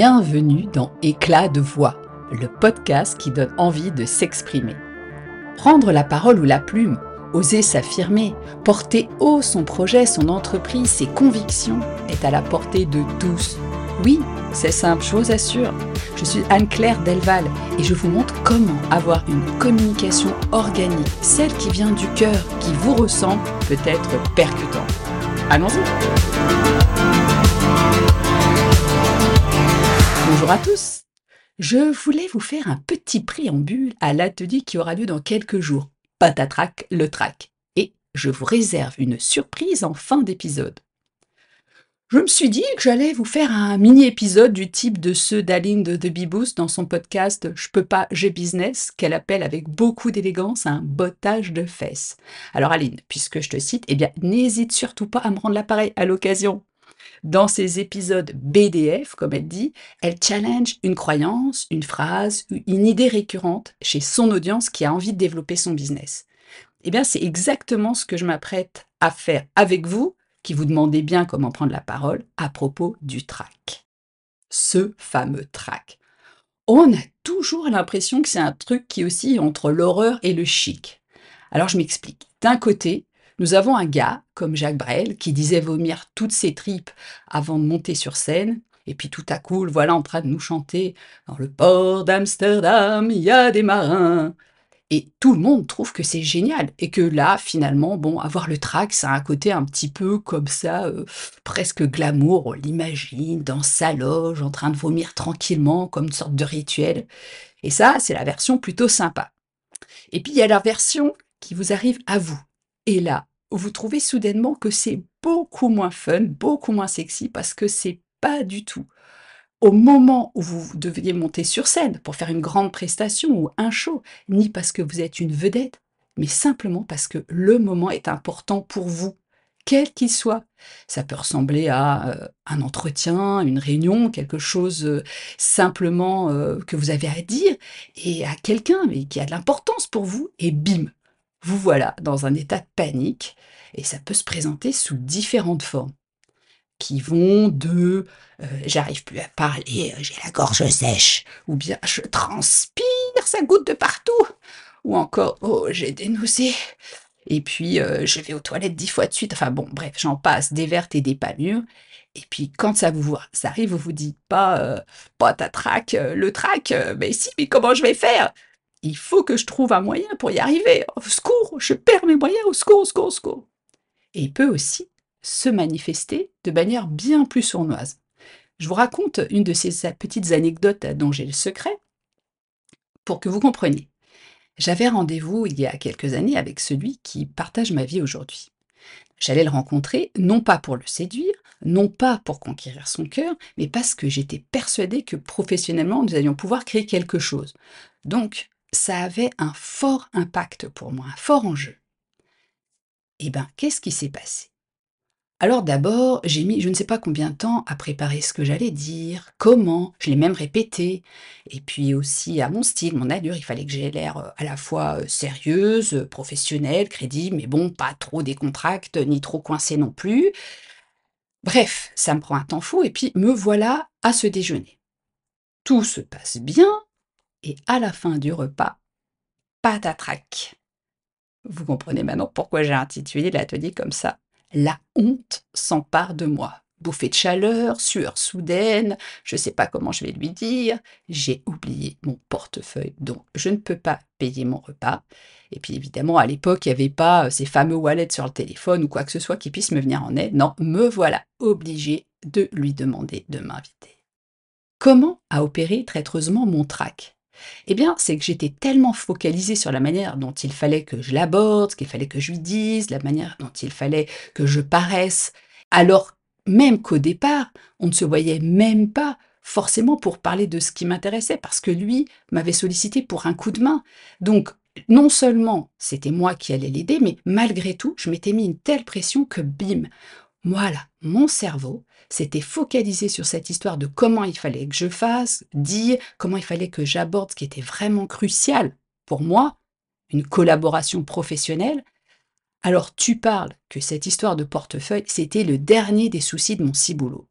Bienvenue dans Éclat de voix, le podcast qui donne envie de s'exprimer. Prendre la parole ou la plume, oser s'affirmer, porter haut son projet, son entreprise, ses convictions est à la portée de tous. Oui, c'est simple, je vous assure. Je suis Anne-Claire Delval et je vous montre comment avoir une communication organique, celle qui vient du cœur, qui vous ressemble, peut-être percutante. Allons-y Bonjour à tous. Je voulais vous faire un petit préambule à l'atelier qui aura lieu dans quelques jours. Patatrac le trac. Et je vous réserve une surprise en fin d'épisode. Je me suis dit que j'allais vous faire un mini-épisode du type de ceux d'Aline de The dans son podcast Je peux pas, j'ai business, qu'elle appelle avec beaucoup d'élégance un bottage de fesses. Alors Aline, puisque je te cite, eh bien n'hésite surtout pas à me rendre l'appareil à l'occasion. Dans ces épisodes BDF, comme elle dit, elle challenge une croyance, une phrase, une idée récurrente chez son audience qui a envie de développer son business. Eh bien, c'est exactement ce que je m'apprête à faire avec vous, qui vous demandez bien comment prendre la parole à propos du track. Ce fameux track. On a toujours l'impression que c'est un truc qui oscille entre l'horreur et le chic. Alors je m'explique. D'un côté, nous avons un gars, comme Jacques Brel, qui disait vomir toutes ses tripes avant de monter sur scène, et puis tout à coup, le voilà en train de nous chanter Dans le port d'Amsterdam, il y a des marins. Et tout le monde trouve que c'est génial. Et que là, finalement, bon, avoir le track, ça a un côté un petit peu comme ça, euh, presque glamour. On l'imagine dans sa loge, en train de vomir tranquillement, comme une sorte de rituel. Et ça, c'est la version plutôt sympa. Et puis, il y a la version qui vous arrive à vous. Et là, vous trouvez soudainement que c'est beaucoup moins fun, beaucoup moins sexy parce que c'est pas du tout au moment où vous deviez monter sur scène pour faire une grande prestation ou un show, ni parce que vous êtes une vedette, mais simplement parce que le moment est important pour vous, quel qu'il soit. Ça peut ressembler à euh, un entretien, une réunion, quelque chose euh, simplement euh, que vous avez à dire et à quelqu'un, mais qui a de l'importance pour vous, et bim, vous voilà dans un état de panique et ça peut se présenter sous différentes formes qui vont de euh, j'arrive plus à parler, euh, j'ai la gorge sèche, ou bien je transpire, ça goutte de partout, ou encore oh j'ai des nausées, et puis euh, je vais aux toilettes dix fois de suite, enfin bon bref j'en passe des vertes et des pas mûres, et puis quand ça vous ça arrive, vous vous dites pas pas ta trac, le trac, mais si mais comment je vais faire? Il faut que je trouve un moyen pour y arriver. Au secours, je perds mes moyens, au secours, au secours, au secours. Et il peut aussi se manifester de manière bien plus sournoise. Je vous raconte une de ces petites anecdotes dont j'ai le secret pour que vous compreniez. J'avais rendez-vous il y a quelques années avec celui qui partage ma vie aujourd'hui. J'allais le rencontrer non pas pour le séduire, non pas pour conquérir son cœur, mais parce que j'étais persuadée que professionnellement nous allions pouvoir créer quelque chose. Donc, ça avait un fort impact pour moi, un fort enjeu. Eh bien, qu'est-ce qui s'est passé? Alors d'abord, j'ai mis je ne sais pas combien de temps à préparer ce que j'allais dire, comment, je l'ai même répété, et puis aussi à mon style, mon allure, il fallait que j'aie l'air euh, à la fois euh, sérieuse, professionnelle, crédible, mais bon, pas trop décontracte, ni trop coincée non plus. Bref, ça me prend un temps fou, et puis me voilà à ce déjeuner. Tout se passe bien, et à la fin du repas, patatrac. Vous comprenez maintenant pourquoi j'ai intitulé l'atelier comme ça. La honte s'empare de moi. Bouffée de chaleur, sueur soudaine, je ne sais pas comment je vais lui dire, j'ai oublié mon portefeuille, donc je ne peux pas payer mon repas. Et puis évidemment, à l'époque, il n'y avait pas euh, ces fameux wallets sur le téléphone ou quoi que ce soit qui puisse me venir en aide. Non, me voilà obligé de lui demander de m'inviter. Comment a opéré traîtreusement mon trac? Eh bien, c'est que j'étais tellement focalisée sur la manière dont il fallait que je l'aborde, ce qu'il fallait que je lui dise, la manière dont il fallait que je paraisse, alors même qu'au départ, on ne se voyait même pas forcément pour parler de ce qui m'intéressait, parce que lui m'avait sollicité pour un coup de main. Donc, non seulement c'était moi qui allais l'aider, mais malgré tout, je m'étais mis une telle pression que bim, voilà, mon cerveau s'était focalisé sur cette histoire de comment il fallait que je fasse, dire, comment il fallait que j'aborde ce qui était vraiment crucial pour moi, une collaboration professionnelle. Alors tu parles que cette histoire de portefeuille, c'était le dernier des soucis de mon ciboulot.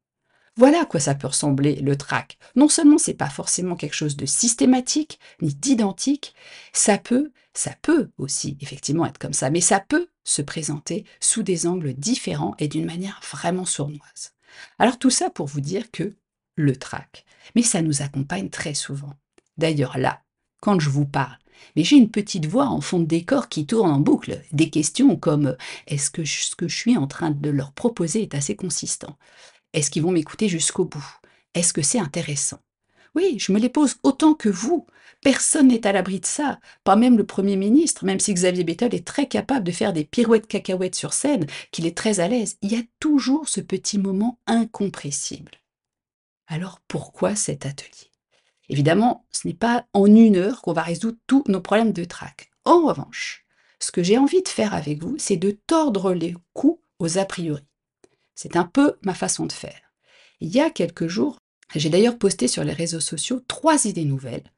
Voilà à quoi ça peut ressembler le trac. Non seulement c'est pas forcément quelque chose de systématique ni d'identique, ça peut, ça peut aussi effectivement être comme ça, mais ça peut se présenter sous des angles différents et d'une manière vraiment sournoise. Alors tout ça pour vous dire que le trac, mais ça nous accompagne très souvent. D'ailleurs là, quand je vous parle, mais j'ai une petite voix en fond de décor qui tourne en boucle. Des questions comme est-ce que ce que je suis en train de leur proposer est assez consistant? Est-ce qu'ils vont m'écouter jusqu'au bout? Est-ce que c'est intéressant? Oui, je me les pose autant que vous. Personne n'est à l'abri de ça, pas même le Premier ministre, même si Xavier Bettel est très capable de faire des pirouettes cacahuètes sur scène, qu'il est très à l'aise. Il y a toujours ce petit moment incompressible. Alors pourquoi cet atelier? Évidemment, ce n'est pas en une heure qu'on va résoudre tous nos problèmes de trac. En revanche, ce que j'ai envie de faire avec vous, c'est de tordre les coups aux a priori. C'est un peu ma façon de faire. Il y a quelques jours, j'ai d'ailleurs posté sur les réseaux sociaux trois idées nouvelles.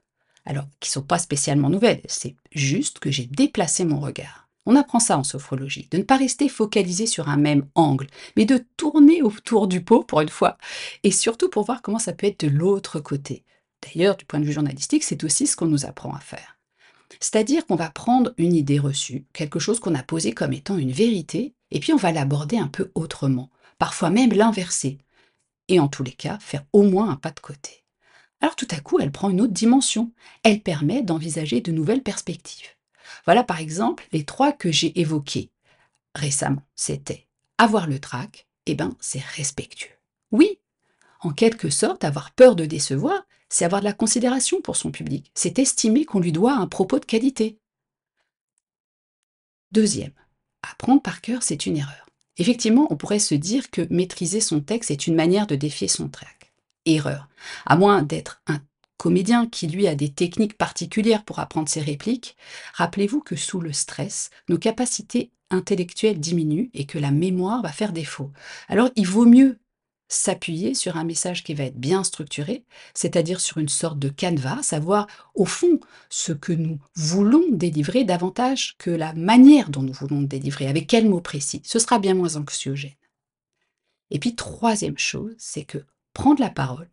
Alors, qui ne sont pas spécialement nouvelles, c'est juste que j'ai déplacé mon regard. On apprend ça en sophrologie, de ne pas rester focalisé sur un même angle, mais de tourner autour du pot pour une fois, et surtout pour voir comment ça peut être de l'autre côté. D'ailleurs, du point de vue journalistique, c'est aussi ce qu'on nous apprend à faire. C'est-à-dire qu'on va prendre une idée reçue, quelque chose qu'on a posé comme étant une vérité, et puis on va l'aborder un peu autrement, parfois même l'inverser, et en tous les cas faire au moins un pas de côté. Alors tout à coup, elle prend une autre dimension, elle permet d'envisager de nouvelles perspectives. Voilà par exemple les trois que j'ai évoqués récemment. C'était avoir le trac, eh ben c'est respectueux. Oui, en quelque sorte, avoir peur de décevoir, c'est avoir de la considération pour son public, c'est estimer qu'on lui doit un propos de qualité. Deuxième, apprendre par cœur, c'est une erreur. Effectivement, on pourrait se dire que maîtriser son texte est une manière de défier son trac. Erreur. À moins d'être un comédien qui, lui, a des techniques particulières pour apprendre ses répliques, rappelez-vous que sous le stress, nos capacités intellectuelles diminuent et que la mémoire va faire défaut. Alors, il vaut mieux s'appuyer sur un message qui va être bien structuré, c'est-à-dire sur une sorte de canevas, savoir au fond ce que nous voulons délivrer davantage que la manière dont nous voulons délivrer, avec quel mot précis. Ce sera bien moins anxiogène. Et puis troisième chose, c'est que prendre la parole,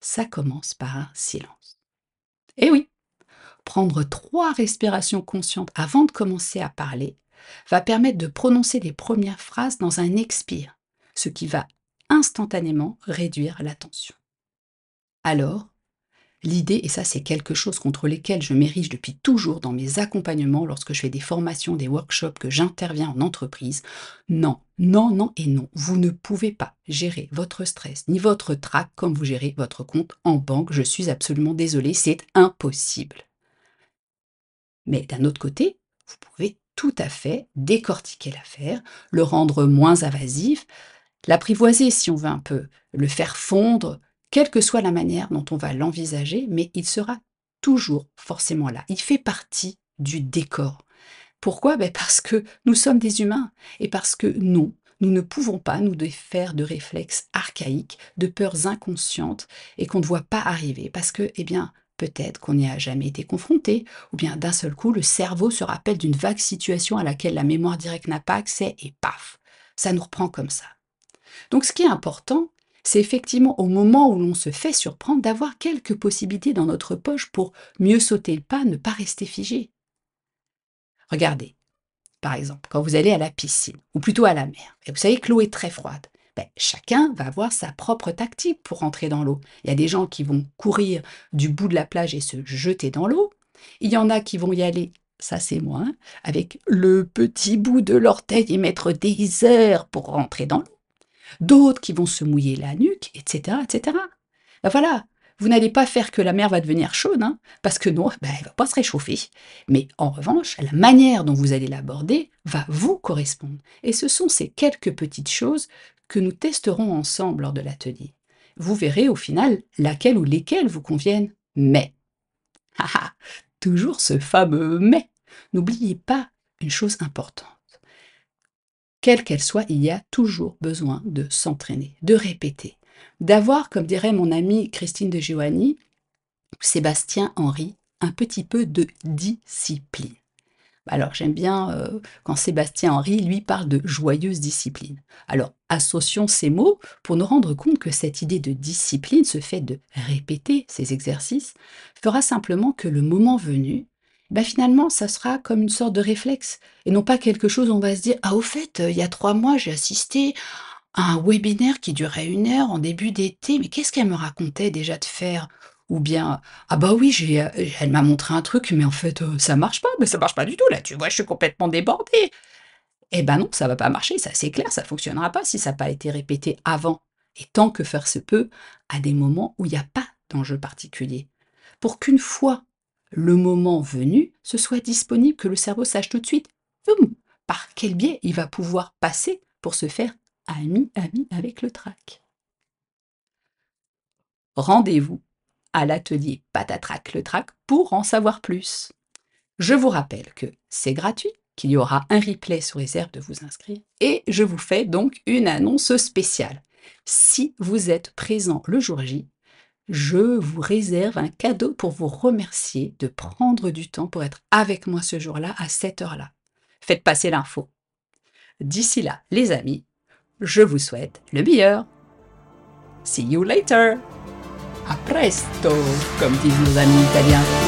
ça commence par un silence. Et oui, prendre trois respirations conscientes avant de commencer à parler va permettre de prononcer les premières phrases dans un expire, ce qui va instantanément réduire la tension. Alors, l'idée, et ça c'est quelque chose contre lequel je m'érige depuis toujours dans mes accompagnements lorsque je fais des formations, des workshops, que j'interviens en entreprise, non, non, non et non, vous ne pouvez pas gérer votre stress ni votre trac comme vous gérez votre compte en banque, je suis absolument désolée, c'est impossible. Mais d'un autre côté, vous pouvez tout à fait décortiquer l'affaire, le rendre moins invasif, l'apprivoiser si on veut un peu, le faire fondre, quelle que soit la manière dont on va l'envisager, mais il sera toujours forcément là. Il fait partie du décor. Pourquoi? Ben Parce que nous sommes des humains et parce que non, nous ne pouvons pas nous défaire de réflexes archaïques, de peurs inconscientes et qu'on ne voit pas arriver parce que, eh bien, peut-être qu'on n'y a jamais été confronté, ou bien d'un seul coup, le cerveau se rappelle d'une vague situation à laquelle la mémoire directe n'a pas accès et paf, ça nous reprend comme ça. Donc ce qui est important, c'est effectivement au moment où l'on se fait surprendre d'avoir quelques possibilités dans notre poche pour mieux sauter le pas, ne pas rester figé. Regardez, par exemple, quand vous allez à la piscine, ou plutôt à la mer, et vous savez que l'eau est très froide, ben, chacun va avoir sa propre tactique pour rentrer dans l'eau. Il y a des gens qui vont courir du bout de la plage et se jeter dans l'eau. Il y en a qui vont y aller, ça c'est moi, hein, avec le petit bout de l'orteil et mettre des heures pour rentrer dans l'eau d'autres qui vont se mouiller la nuque, etc. etc. Ben voilà, vous n'allez pas faire que la mer va devenir chaude, hein, parce que non, ben, elle va pas se réchauffer. Mais en revanche, la manière dont vous allez l'aborder va vous correspondre. Et ce sont ces quelques petites choses que nous testerons ensemble lors de l'atelier. Vous verrez au final laquelle ou lesquelles vous conviennent. Mais, toujours ce fameux mais. N'oubliez pas une chose importante quelle qu'elle soit, il y a toujours besoin de s'entraîner, de répéter, d'avoir, comme dirait mon amie Christine de Giovanni, Sébastien Henry, un petit peu de discipline. Alors j'aime bien euh, quand Sébastien Henry, lui, parle de joyeuse discipline. Alors associons ces mots pour nous rendre compte que cette idée de discipline, ce fait de répéter ces exercices, fera simplement que le moment venu, ben finalement, ça sera comme une sorte de réflexe, et non pas quelque chose où on va se dire, ah au fait, il y a trois mois, j'ai assisté à un webinaire qui durait une heure en début d'été, mais qu'est-ce qu'elle me racontait déjà de faire? Ou bien, ah bah oui, j'ai, euh, elle m'a montré un truc, mais en fait, euh, ça marche pas, mais ça marche pas du tout, là, tu vois, je suis complètement débordée. Eh ben non, ça va pas marcher, ça c'est clair, ça fonctionnera pas si ça n'a pas été répété avant. Et tant que faire se peut, à des moments où il n'y a pas d'enjeu particulier. Pour qu'une fois le moment venu, ce soit disponible, que le cerveau sache tout de suite, par quel biais il va pouvoir passer pour se faire ami, ami avec le trac. Rendez-vous à l'atelier Patatrac le trac pour en savoir plus. Je vous rappelle que c'est gratuit, qu'il y aura un replay sous réserve de vous inscrire, et je vous fais donc une annonce spéciale. Si vous êtes présent le jour J, je vous réserve un cadeau pour vous remercier de prendre du temps pour être avec moi ce jour-là à cette heure-là. Faites passer l'info. D'ici là, les amis, je vous souhaite le meilleur. See you later! A presto, comme disent nos amis italiens.